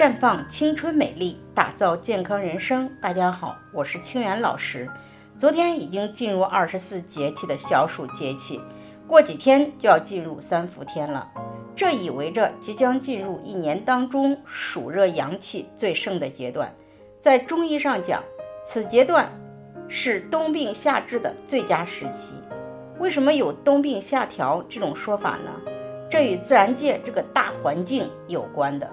绽放青春美丽，打造健康人生。大家好，我是清源老师。昨天已经进入二十四节气的小暑节气，过几天就要进入三伏天了。这意味着即将进入一年当中暑热阳气最盛的阶段。在中医上讲，此阶段是冬病夏治的最佳时期。为什么有冬病夏调这种说法呢？这与自然界这个大环境有关的。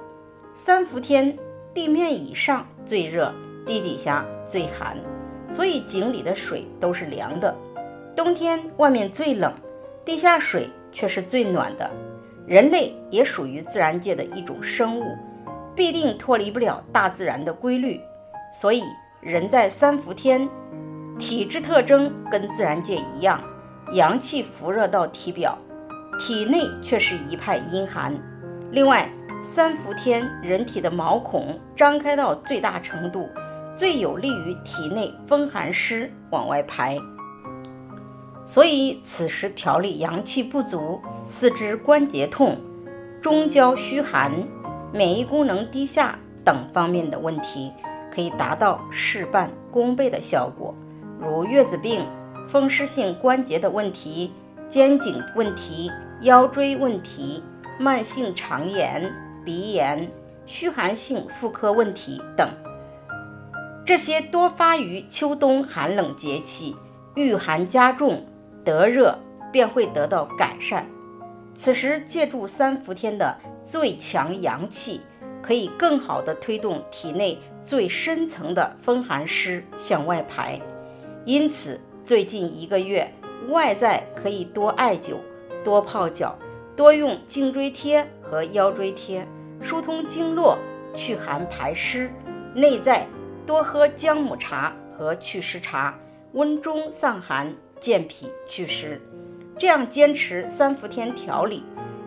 三伏天，地面以上最热，地底下最寒，所以井里的水都是凉的。冬天外面最冷，地下水却是最暖的。人类也属于自然界的一种生物，必定脱离不了大自然的规律。所以人在三伏天，体质特征跟自然界一样，阳气浮热到体表，体内却是一派阴寒。另外，三伏天，人体的毛孔张开到最大程度，最有利于体内风寒湿往外排。所以此时调理阳气不足、四肢关节痛、中焦虚寒、免疫功能低下等方面的问题，可以达到事半功倍的效果。如月子病、风湿性关节的问题、肩颈问题、腰椎问题、慢性肠炎。鼻炎、虚寒性妇科问题等，这些多发于秋冬寒冷节气，遇寒加重，得热便会得到改善。此时借助三伏天的最强阳气，可以更好的推动体内最深层的风寒湿向外排。因此，最近一个月，外在可以多艾灸、多泡脚、多用颈椎贴和腰椎贴。疏通经络、祛寒排湿；内在多喝姜母茶和祛湿茶，温中散寒、健脾祛湿。这样坚持三伏天调理，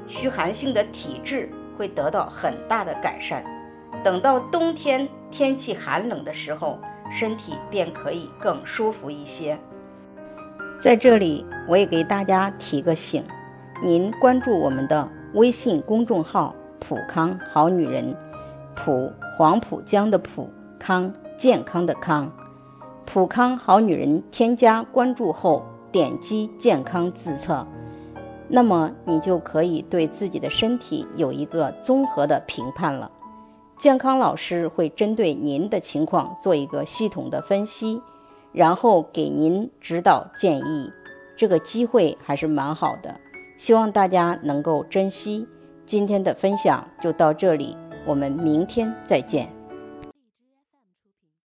虚寒性的体质会得到很大的改善。等到冬天天气寒冷的时候，身体便可以更舒服一些。在这里，我也给大家提个醒：您关注我们的微信公众号。普康好女人，普黄浦江的普康健康的康，普康好女人添加关注后，点击健康自测，那么你就可以对自己的身体有一个综合的评判了。健康老师会针对您的情况做一个系统的分析，然后给您指导建议。这个机会还是蛮好的，希望大家能够珍惜。今天的分享就到这里，我们明天再见。